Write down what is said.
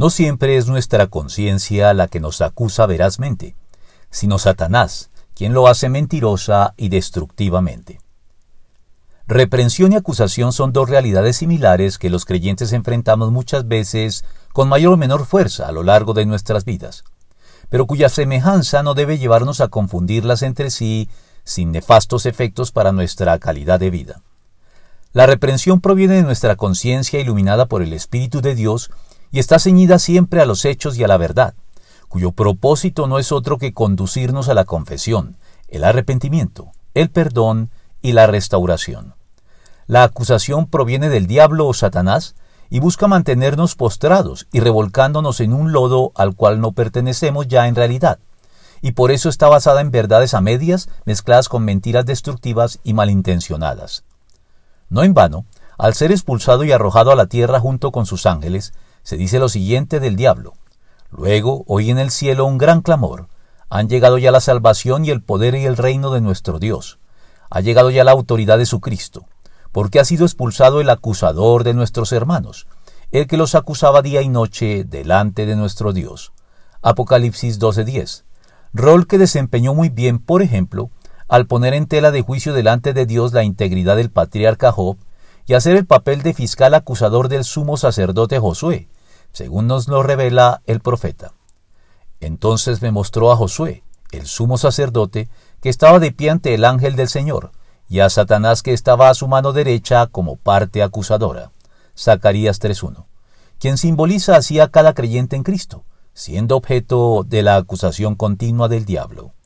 No siempre es nuestra conciencia la que nos acusa verazmente, sino Satanás, quien lo hace mentirosa y destructivamente. Reprensión y acusación son dos realidades similares que los creyentes enfrentamos muchas veces con mayor o menor fuerza a lo largo de nuestras vidas, pero cuya semejanza no debe llevarnos a confundirlas entre sí sin nefastos efectos para nuestra calidad de vida. La reprensión proviene de nuestra conciencia iluminada por el Espíritu de Dios y está ceñida siempre a los hechos y a la verdad, cuyo propósito no es otro que conducirnos a la confesión, el arrepentimiento, el perdón y la restauración. La acusación proviene del diablo o Satanás y busca mantenernos postrados y revolcándonos en un lodo al cual no pertenecemos ya en realidad, y por eso está basada en verdades a medias mezcladas con mentiras destructivas y malintencionadas. No en vano, al ser expulsado y arrojado a la tierra junto con sus ángeles, se dice lo siguiente del diablo. Luego oí en el cielo un gran clamor. Han llegado ya la salvación y el poder y el reino de nuestro Dios. Ha llegado ya la autoridad de su Cristo porque ha sido expulsado el acusador de nuestros hermanos, el que los acusaba día y noche delante de nuestro Dios. Apocalipsis 12:10. Rol que desempeñó muy bien, por ejemplo, al poner en tela de juicio delante de Dios la integridad del patriarca Job y hacer el papel de fiscal acusador del sumo sacerdote Josué, según nos lo revela el profeta. Entonces me mostró a Josué, el sumo sacerdote, que estaba de pie ante el ángel del Señor, y a Satanás que estaba a su mano derecha como parte acusadora. Zacarías 3.1. Quien simboliza así a cada creyente en Cristo, siendo objeto de la acusación continua del diablo.